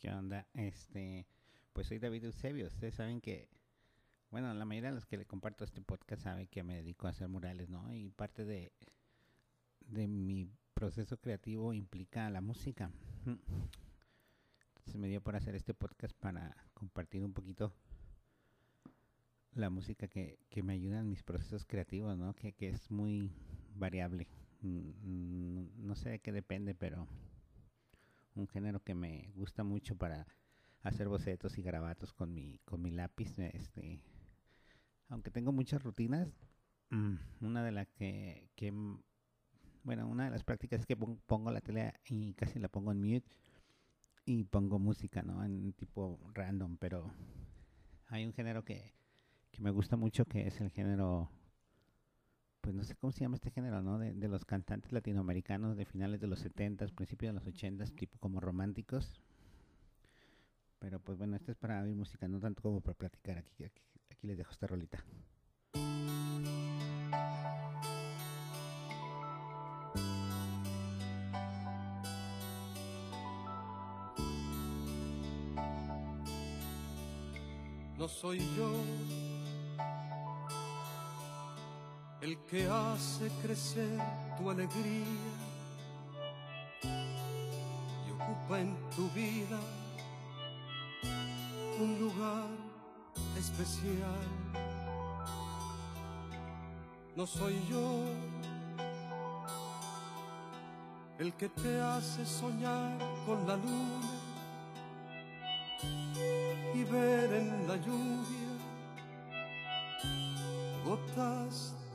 ¿Qué onda? Este, pues soy David Eusebio. Ustedes saben que, bueno, la mayoría de los que le comparto este podcast saben que me dedico a hacer murales, ¿no? Y parte de, de mi proceso creativo implica la música. Entonces me dio por hacer este podcast para compartir un poquito la música que, que me ayuda en mis procesos creativos, ¿no? Que, que es muy variable. Mm, No sé de qué depende, pero un género que me gusta mucho para hacer bocetos y garabatos con mi, con mi lápiz. Este, aunque tengo muchas rutinas, mm, una de las que, que, mm, bueno, una de las prácticas es que pon- pongo la tele y casi la pongo en mute y pongo música, ¿no? En tipo random, pero hay un género que, que me gusta mucho que es el género, pues no sé cómo se llama este género, ¿no? De, de los cantantes latinoamericanos de finales de los 70s, principios de los 80s, tipo como románticos. Pero pues bueno, esto es para oír música, no tanto como para platicar. Aquí, aquí, aquí les dejo esta rolita. no soy yo el que hace crecer tu alegría y ocupa en tu vida un lugar especial. No soy yo el que te hace soñar con la luna y ver en la lluvia gotas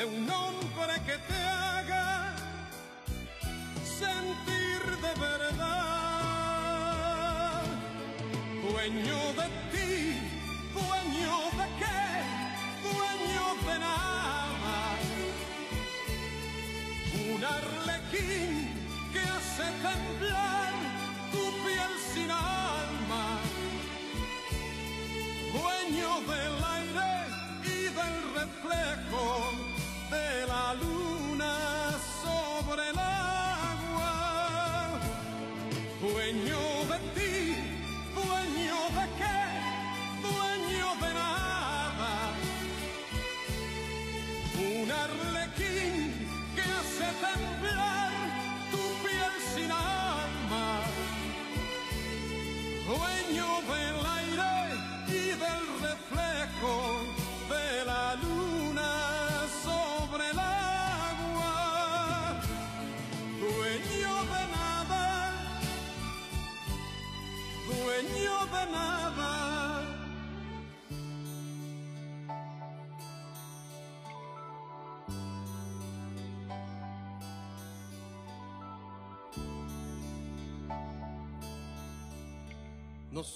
de un hombre que te haga sentir de verdad, dueño de ti, dueño de qué, dueño de nada, un arlequín que hace temblar tu piel sin alma. Dueño del aire y del reflejo de la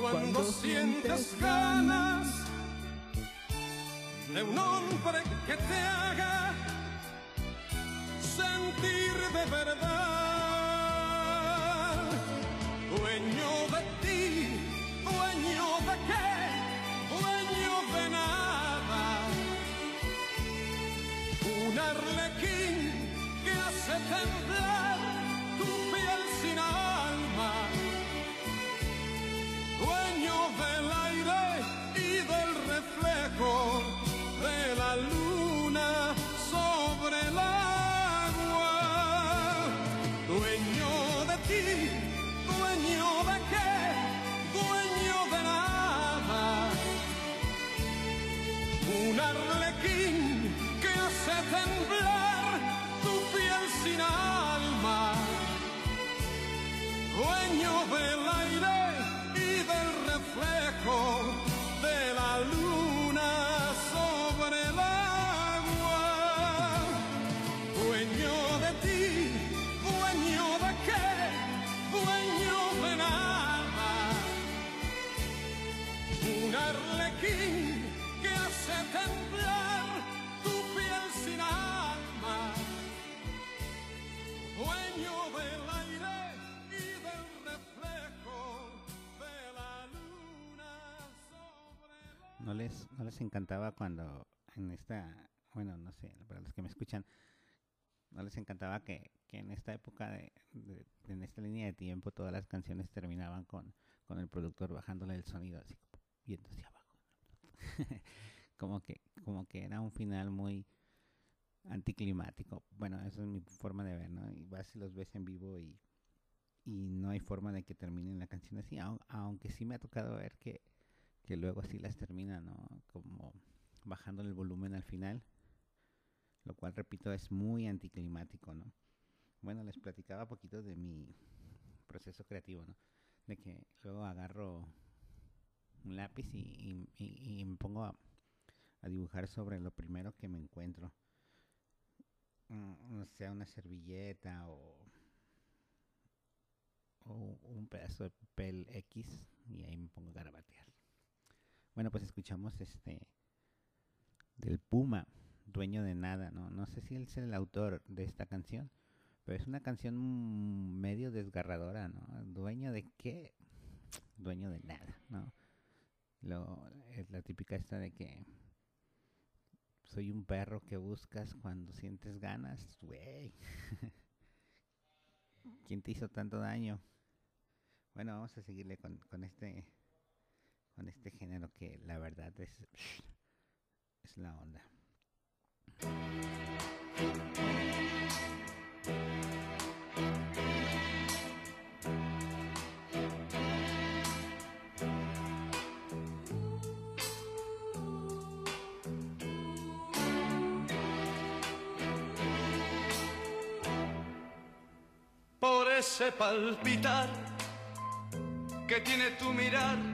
cuando sientes ganas de un hombre que te haga sentir de verdad. Dueño de ti, dueño de qué, dueño de nada. Un arlequín que hace temblar. dueño de qué, dueño de nada. Un arlequín que hace temblar tu piel sin alma, dueño del aire. ¿No les, ¿No les encantaba cuando en esta, bueno, no sé, para los que me escuchan, ¿no les encantaba que, que en esta época, de, en esta línea de tiempo, todas las canciones terminaban con, con el productor bajándole el sonido así, viendo hacia abajo? como que como que era un final muy anticlimático. Bueno, esa es mi forma de ver, ¿no? Y vas y los ves en vivo y, y no hay forma de que terminen la canción así, au- aunque sí me ha tocado ver que, que luego así las termina, ¿no? Como bajándole el volumen al final, lo cual, repito, es muy anticlimático, ¿no? Bueno, les platicaba poquito de mi proceso creativo, ¿no? De que luego agarro un lápiz y- y me pongo a, a dibujar sobre lo primero que me encuentro. Mm, O sea, una servilleta o, o un pedazo de papel X y ahí me pongo a garabatear. Bueno, pues escuchamos este del Puma, dueño de nada, ¿no? No sé si él es el autor de esta canción, pero es una canción medio desgarradora, ¿no? ¿Dueño de qué? Dueño de nada, ¿no? Lo, es la típica esta de que soy un perro que buscas cuando sientes ganas, güey. ¿Quién te hizo tanto daño? Bueno, vamos a seguirle con, con este con este género que la verdad es es la onda. por ese palpitar que tiene tu mirar.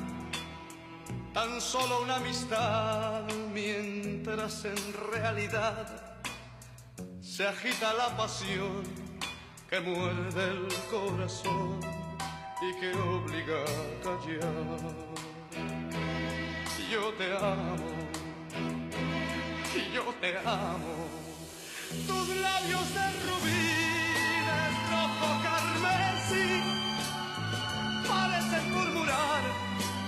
tan solo una amistad, mientras en realidad se agita la pasión que muerde el corazón y que obliga a callar. Yo te amo, yo te amo tus labios de rubí, de rojo carmesí,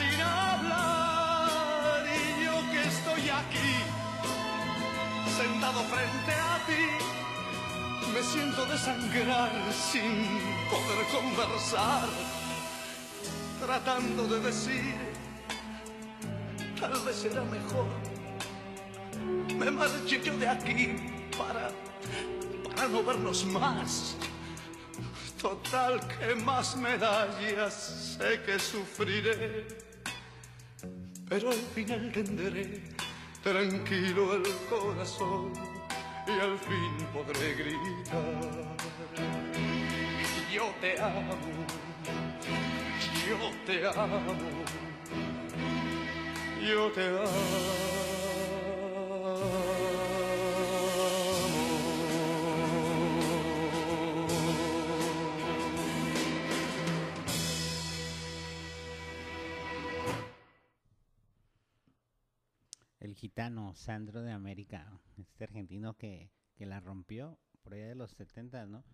Sin hablar. Y yo que estoy aquí, sentado frente a ti, me siento desangrar sin poder conversar tratando de decir, tal vez será mejor me marché yo de aquí para, para no vernos más. Total, que más medallas sé que sufriré, pero al final tendré tranquilo el corazón y al fin podré gritar. Yo te amo, yo te amo, yo te El Sandro de América, este argentino que, que la rompió por allá de los 70, ¿no?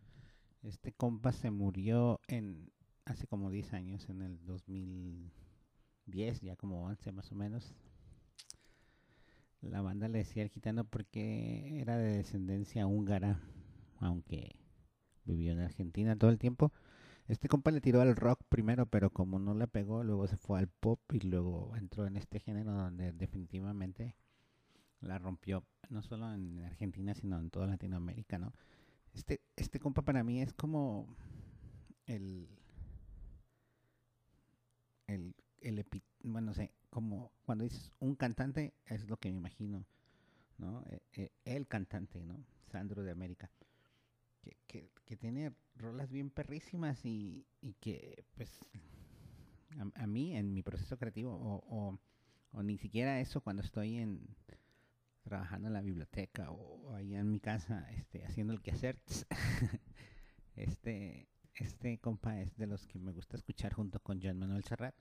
Este compa se murió en hace como 10 años, en el 2010, ya como 11 más o menos. La banda le decía el gitano porque era de descendencia húngara, aunque vivió en Argentina todo el tiempo. Este compa le tiró al rock primero, pero como no le pegó, luego se fue al pop y luego entró en este género donde definitivamente la rompió, no solo en Argentina, sino en toda Latinoamérica, ¿no? Este, este compa para mí es como el, el, el epi- bueno, no sé, como cuando dices un cantante, es lo que me imagino, ¿no? Eh, eh, el cantante, ¿no? Sandro de América. Que, que, que tiene rolas bien perrísimas y, y que, pues, a, a mí en mi proceso creativo, o, o, o ni siquiera eso cuando estoy en trabajando en la biblioteca o, ahí en mi casa este haciendo el quehacer. Este este compa es de los que me gusta escuchar junto con John Manuel Serrat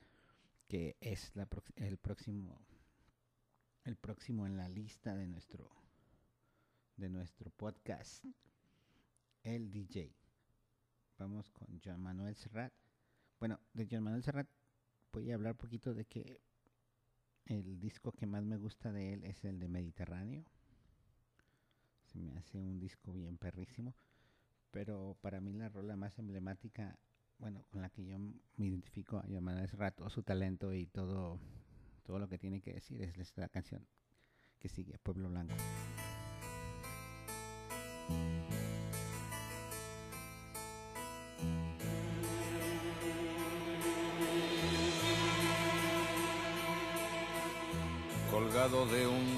que es la el próximo el próximo en la lista de nuestro de nuestro podcast el DJ vamos con John Manuel Serrat. Bueno de John Manuel Serrat voy a hablar un poquito de que el disco que más me gusta de él es el de Mediterráneo. Se me hace un disco bien perrísimo. Pero para mí la rola más emblemática, bueno, con la que yo me identifico a llamar es rato su talento y todo, todo lo que tiene que decir es esta canción que sigue, Pueblo Blanco.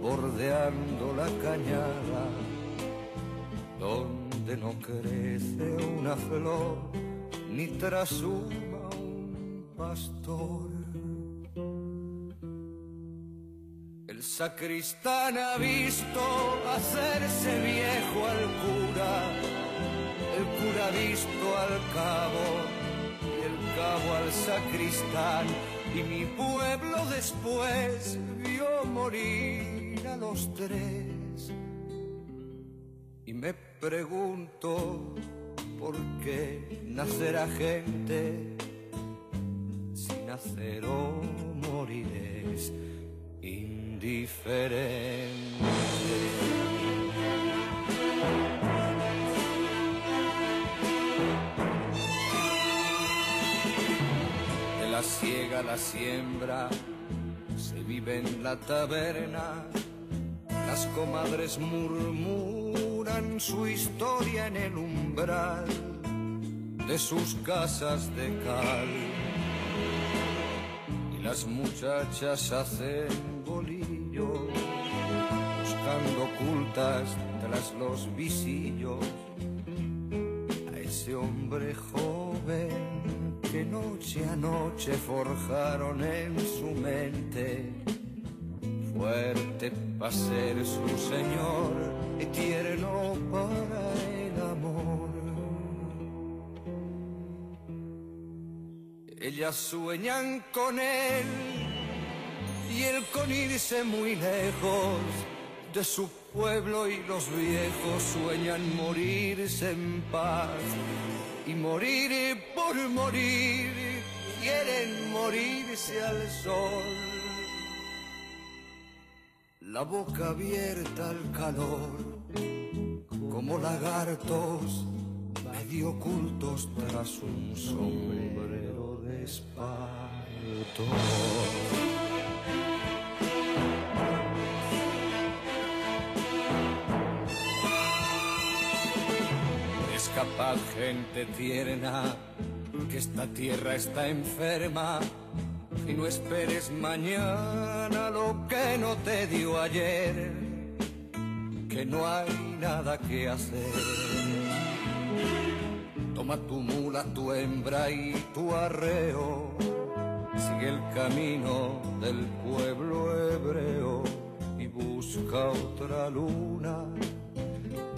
bordeando la cañada, donde no crece una flor, ni trasuma un pastor. El sacristán ha visto hacerse viejo al cura, el cura ha visto al cabo y el cabo al sacristán y mi pueblo después vio morir a los tres. Y me pregunto por qué nacerá gente si nacer o morir es indiferente. La siega a la siembra se vive en la taberna. Las comadres murmuran su historia en el umbral de sus casas de cal. Y las muchachas hacen bolillo, buscando ocultas tras los visillos a ese hombre joven que noche a noche forjaron en su mente. Fuerte para ser su señor y tierno para el amor. Ellas sueñan con él y él con irse muy lejos de su pueblo y los viejos sueñan morirse en paz y morir por morir quieren morirse al sol. La boca abierta al calor, como lagartos medio ocultos tras un sombrero de espanto. Capaz gente tierna, que esta tierra está enferma y no esperes mañana lo que no te dio ayer, que no hay nada que hacer. Toma tu mula, tu hembra y tu arreo, sigue el camino del pueblo hebreo y busca otra luna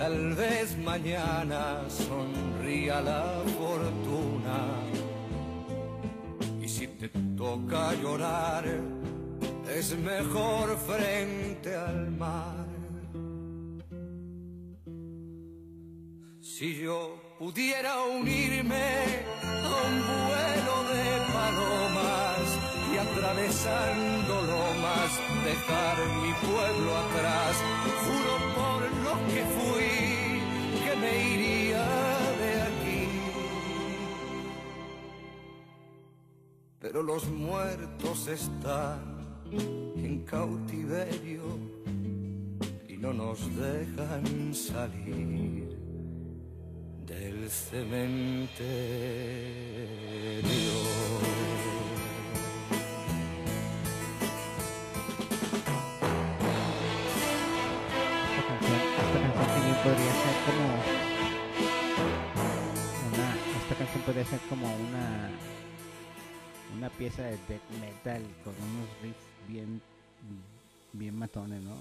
Tal vez mañana sonría la fortuna. Y si te toca llorar, es mejor frente al mar. Si yo pudiera unirme a un vuelo de palomas y atravesando lomas dejar mi pueblo atrás, juro por lo que fui Pero los muertos están en cautiverio y no nos dejan salir del cementerio. podría ser como una esta canción podría ser como una una pieza de death metal con unos riffs bien bien matones no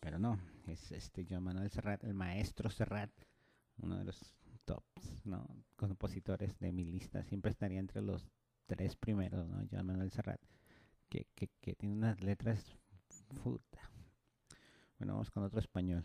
pero no es este Joan Manuel Serrat el maestro Serrat uno de los tops no compositores de mi lista siempre estaría entre los tres primeros no Joan Manuel Serrat que, que, que tiene unas letras puta. Bueno vamos con otro español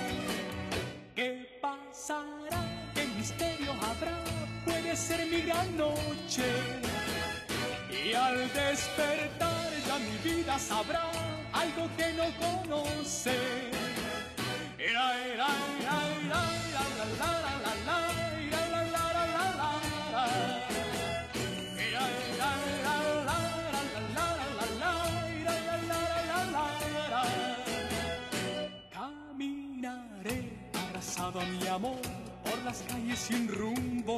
Ser mi gran noche. Y al despertar ya mi vida sabrá algo que no conoce. Caminaré abrazado a mi amor por las calles sin rumbo.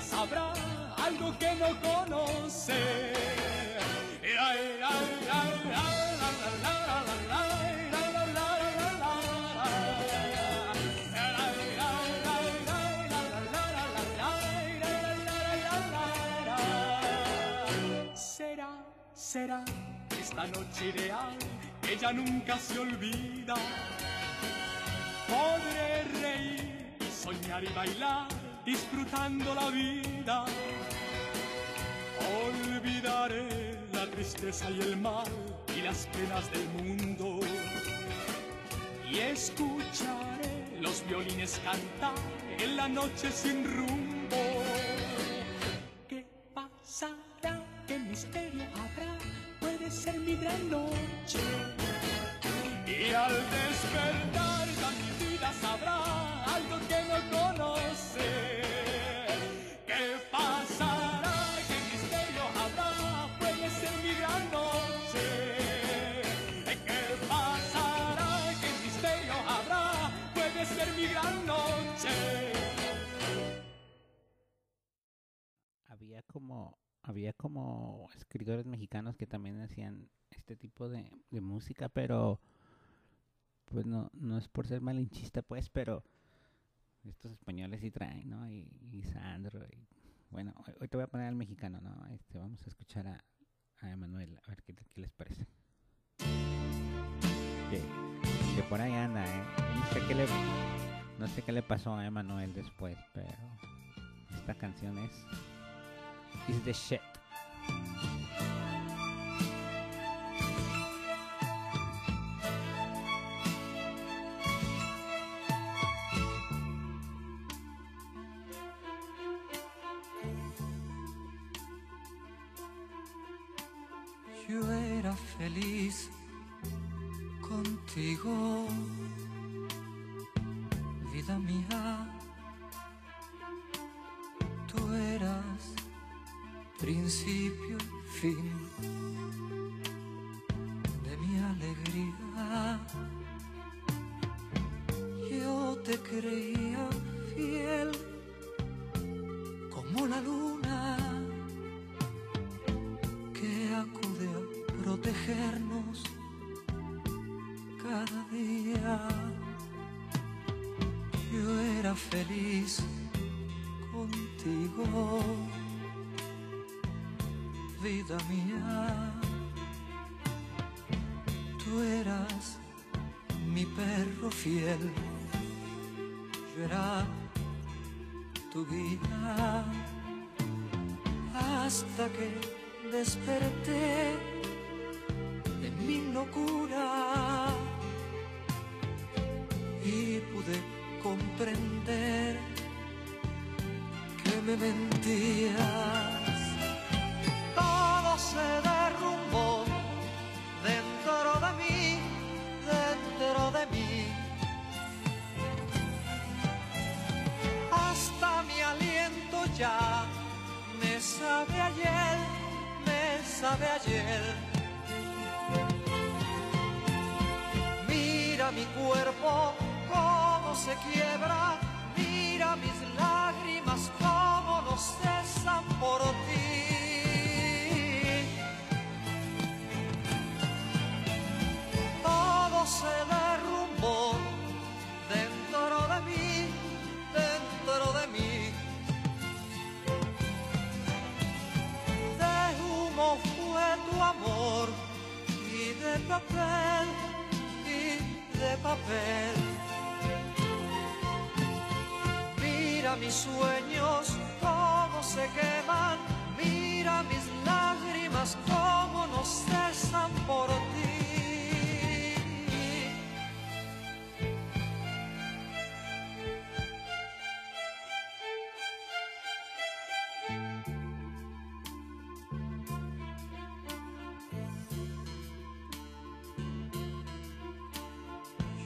sabrá algo que no conoce. Será, será esta noche ideal, ella nunca se olvida. Podré reír y soñar y bailar, disfrutando la vida. Olvidaré la tristeza y el mal y las penas del mundo. Y escucharé los violines cantar en la noche sin rumbo. Tipo de, de música, pero pues no, no es por ser malinchista pues, pero estos españoles sí traen, ¿no? Y, y Sandro, y bueno, hoy, hoy te voy a poner al mexicano, ¿no? Este, vamos a escuchar a, a Emanuel, a ver qué, qué les parece. Que, que por ahí anda, ¿eh? No sé qué le, no sé qué le pasó a Emanuel después, pero esta canción es is the shit. Era feliz contigo, vida mía. Tú eras principio y fin desperté de mi locura y pude comprender que me mentías. Mis sueños cómo se queman, mira mis lágrimas cómo no cesan por ti.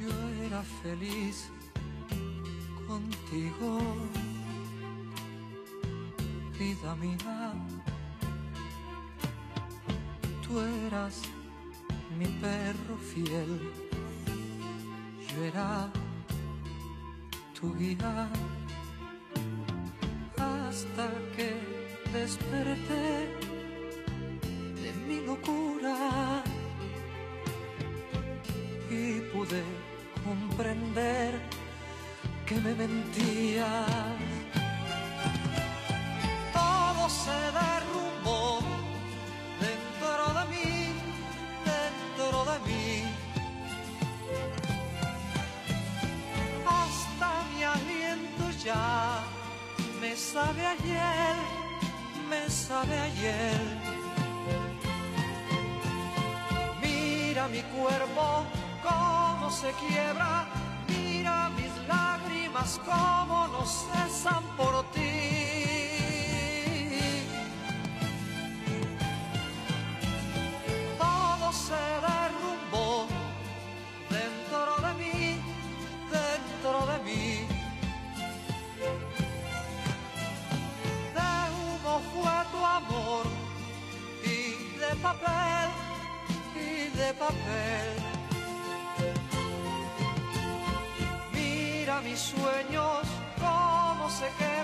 Yo era feliz contigo, vida mía. Tú eras mi perro fiel, yo era tu guía hasta que desperté Mira mi cuerpo cómo se quiebra, mira mis lágrimas cómo no cesan papel y de papel. Mira mis sueños cómo se queman,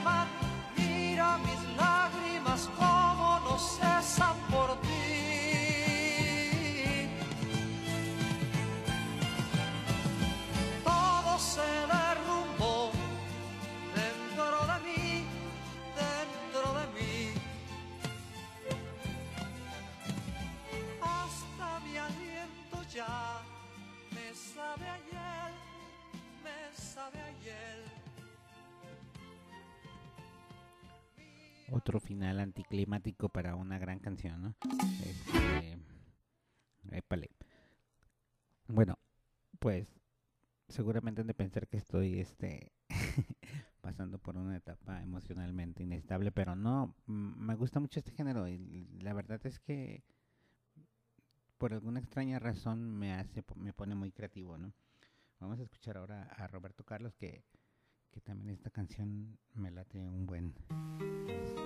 Otro final anticlimático para una gran canción, ¿no? Este, épale. Bueno, pues seguramente han de pensar que estoy este pasando por una etapa emocionalmente inestable, pero no, me gusta mucho este género y la verdad es que por alguna extraña razón me hace me pone muy creativo, ¿no? Vamos a escuchar ahora a Roberto Carlos que que también esta canción me late un buen este,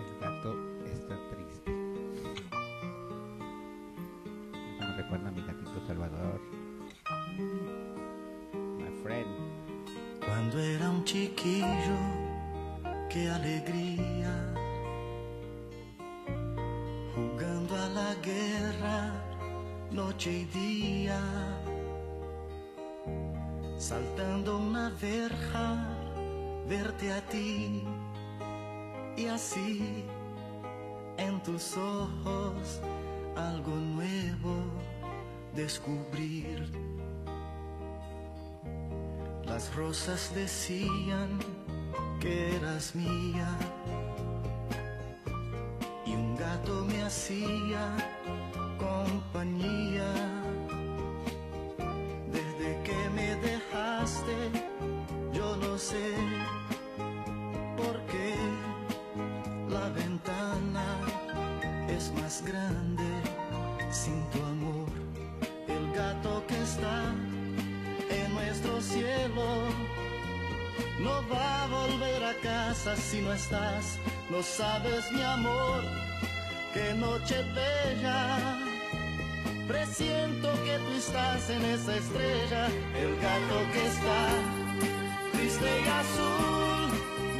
el gato está triste me recuerda a mi gatito Salvador my friend Quando era un chiquillo, qué alegría. Jugando a la guerra, noche y día. Saltando una verja, verte a ti. Y así, en tus ojos, algo nuevo descubrir. Las rosas decían que eras mía y un gato me hacía compañía. A casa si no estás, no sabes mi amor, qué noche bella. Presiento que tú estás en esa estrella, el gato que está triste y azul,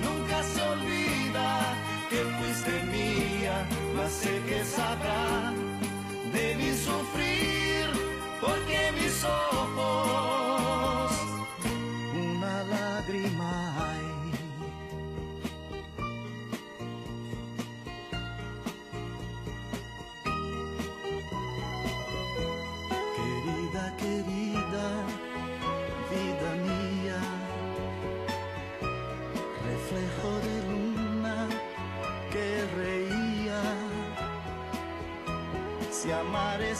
nunca se olvida que fuiste mía, mas sé que sabrá de mi sufrir, porque mis ojos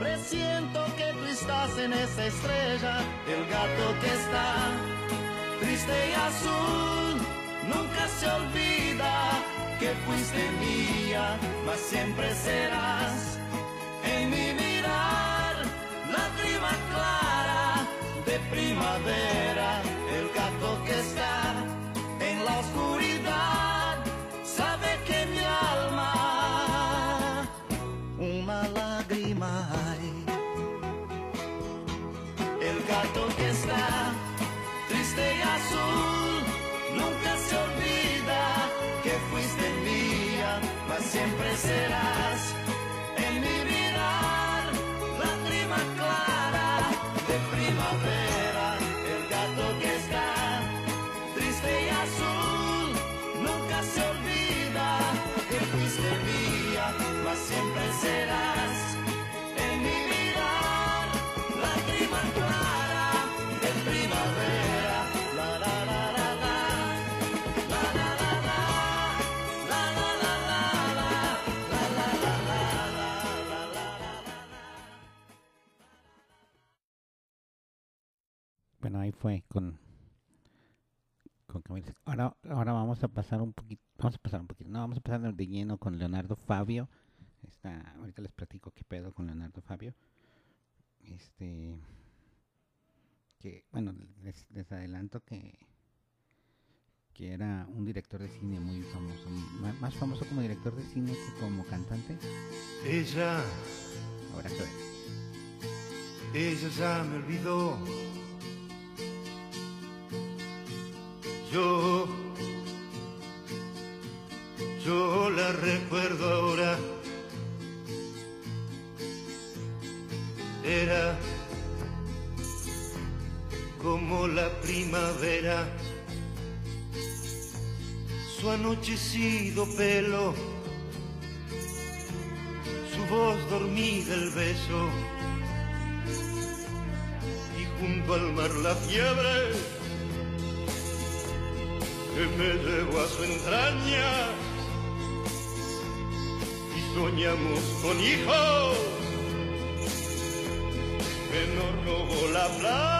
Presiento que tú estás en esa estrella, el gato que está triste y azul. Nunca se olvida que fuiste mía, mas siempre serás siempre serás fue con con Camila. Ahora, ahora vamos a pasar un poquito, vamos a pasar un poquito, no, vamos a pasar de lleno con Leonardo Fabio. Está, ahorita les platico qué pedo con Leonardo Fabio. Este, que, bueno, les, les adelanto que que era un director de cine muy famoso, más famoso como director de cine que como cantante. Ella, Ahora que ella ya me olvidó. Yo, yo la recuerdo ahora. Era como la primavera, su anochecido pelo su voz dormida el beso. Y junto al mar la fiebre que me llevó a su entraña y soñamos con hijos que nos robó la playa.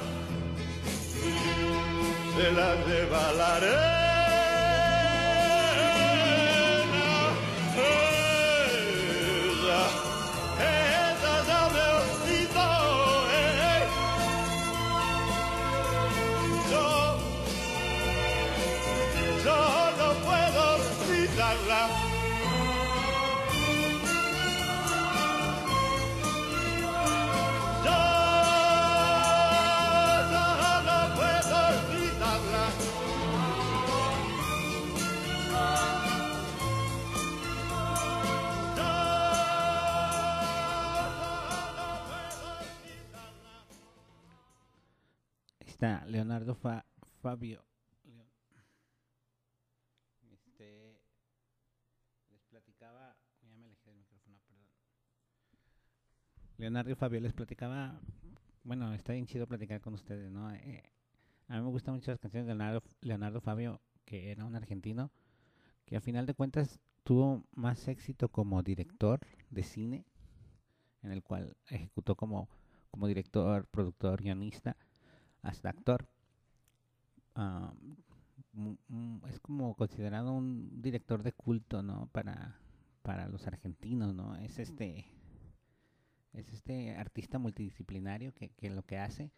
se la lleva Leonardo Fa- Fabio. Este, les platicaba, perdón. Leonardo Fabio les platicaba, bueno, está bien chido platicar con ustedes, ¿no? Eh, a mí me gustan mucho las canciones de Leonardo, Leonardo Fabio, que era un argentino, que a final de cuentas tuvo más éxito como director de cine, en el cual ejecutó como, como director, productor, guionista, hasta actor. Mu- es como considerado un director de culto, ¿no? Para, para los argentinos, ¿no? Es este es este artista multidisciplinario que, que lo que hace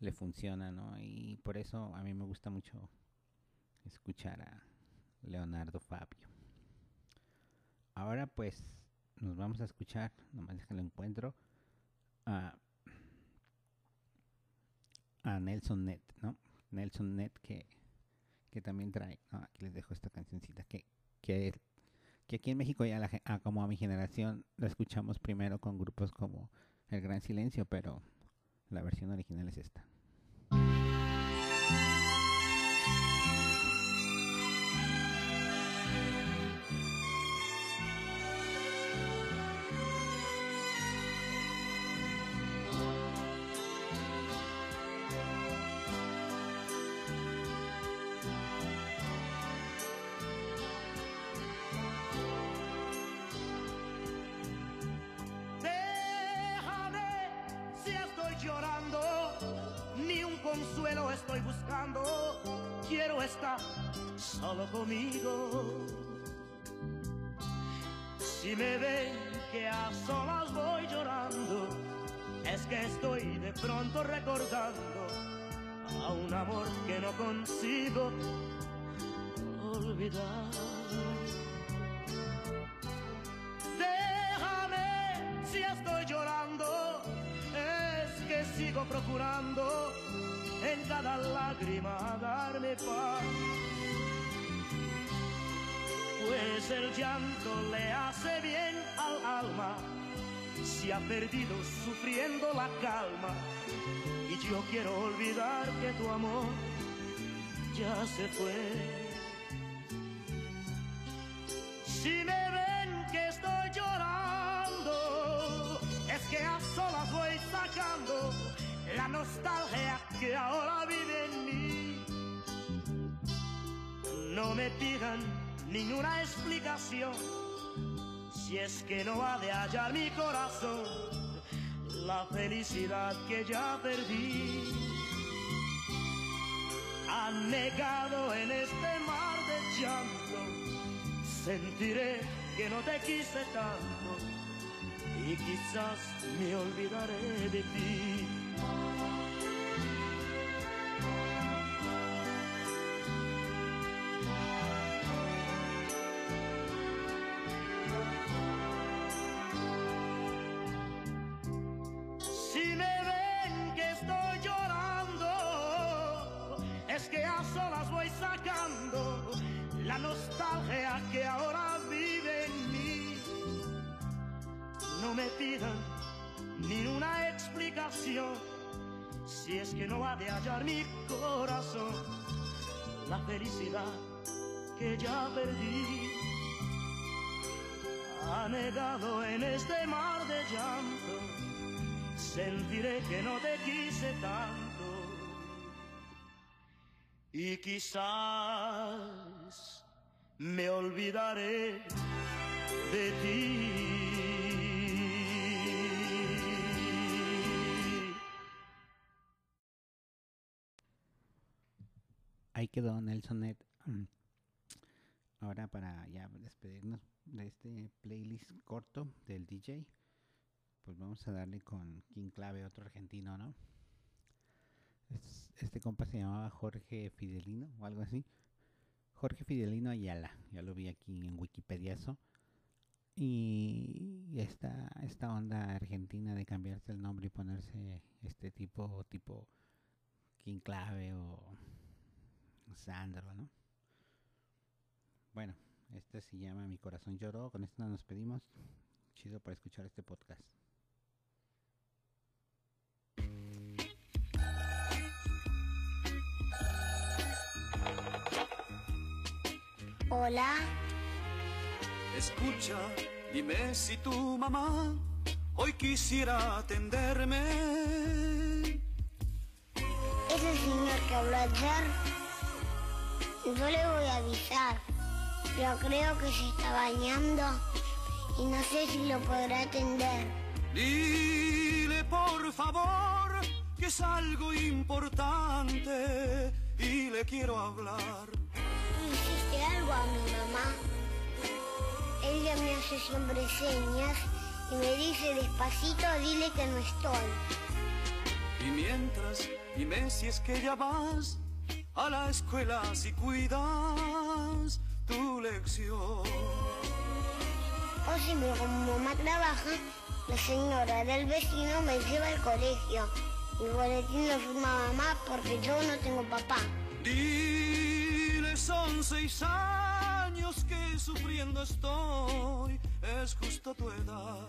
le funciona, ¿no? Y por eso a mí me gusta mucho escuchar a Leonardo Fabio. Ahora pues nos vamos a escuchar, nomás que lo encuentro, a a Nelson Net, ¿no? Nelson Net que, que también trae, ¿no? Aquí les dejo esta cancioncita que, que, que aquí en México ya la, ah, como a mi generación la escuchamos primero con grupos como El Gran Silencio, pero la versión original es esta. Solo conmigo. Si me ven que a solas voy llorando, es que estoy de pronto recordando a un amor que no consigo olvidar. Déjame si estoy llorando, es que sigo procurando en cada lágrima darme paz. Pues el llanto le hace bien al alma, si ha perdido sufriendo la calma. Y yo quiero olvidar que tu amor ya se fue. Si me ven que estoy llorando, es que a solas voy sacando la nostalgia que ahora vive en mí. No me pidan ninguna explicación, si es que no ha de hallar mi corazón la felicidad que ya perdí. Anegado en este mar de llanto, sentiré que no te quise tanto y quizás me olvidaré de ti. Si es que no ha de hallar mi corazón la felicidad que ya perdí. Anegado en este mar de llanto, sentiré que no te quise tanto y quizás me olvidaré de ti. Ahí quedó Nelson Net. Mm. Ahora para ya despedirnos de este playlist corto del DJ, pues vamos a darle con King Clave, otro argentino, ¿no? Es- Este compa se llamaba Jorge Fidelino o algo así. Jorge Fidelino Ayala, ya lo vi aquí en Wikipediazo. Y esta, esta onda argentina de cambiarse el nombre y ponerse este tipo, tipo King Clave o Sandro, ¿no? Bueno, este se llama Mi corazón lloró. Con esto nos despedimos. Chido para escuchar este podcast. Hola, Escucha, dime si tu mamá hoy quisiera atenderme. ese señor que habló ayer, yo le voy a avisar, pero creo que se está bañando y no sé si lo podrá atender. Dile por favor que es algo importante y le quiero hablar. ¿Tú hiciste algo a mi mamá? Ella me hace siempre señas y me dice despacito, dile que no estoy. Y mientras, dime si es que ya vas a la escuela si cuidas tu lección. O si mi mamá trabaja, la señora del vecino me lleva al colegio. Mi boletín lo firma mamá porque yo no tengo papá. Dile, son seis años que sufriendo estoy, es justo tu edad.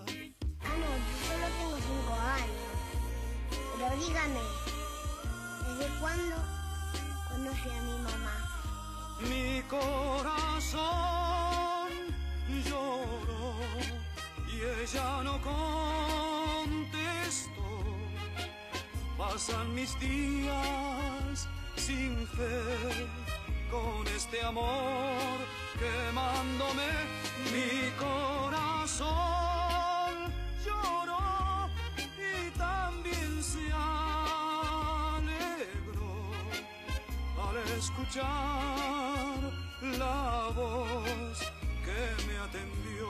Ah, no, yo solo tengo cinco años. Pero dígame, ¿desde cuándo conoce a mi mamá? Mi corazón lloró y ella no contestó. Pasan mis días sin fe con este amor quemándome. Mi corazón escuchar la voz que me atendió.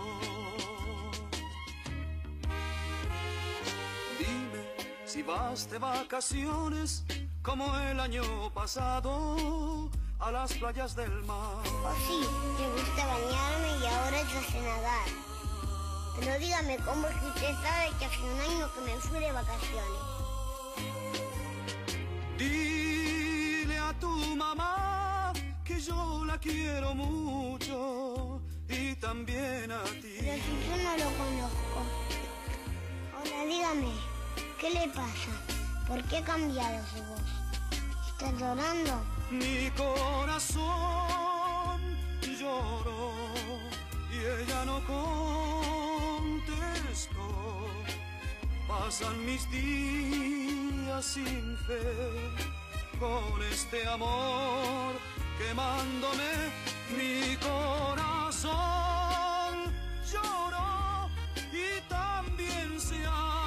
Dime si vas de vacaciones como el año pasado a las playas del mar. Oh sí, me gusta bañarme y ahora yo sé nadar. Pero dígame, ¿cómo es que usted sabe que hace un año que me fui de vacaciones? Tu mamá que yo la quiero mucho y también a ti. Pero si yo no lo conozco. Ahora dígame, ¿qué le pasa? ¿Por qué ha cambiado su voz? ¿Está llorando? Mi corazón lloró y ella no contestó. Pasan mis días sin fe con este amor quemándome. Mi corazón lloró y también se alegró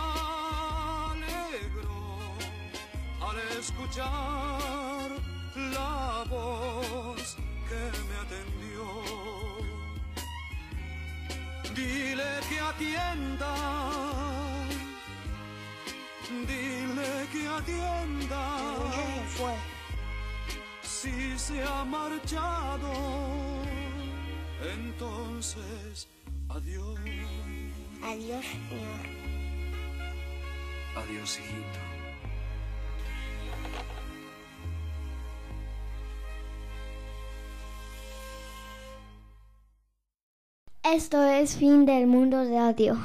al escuchar la voz que me atendió. Dile que atienda, dile que atienda. Fue. Si se ha marchado, entonces adiós. Adiós, señor. Adiós, hijito. Esto es Fin del Mundo Radio.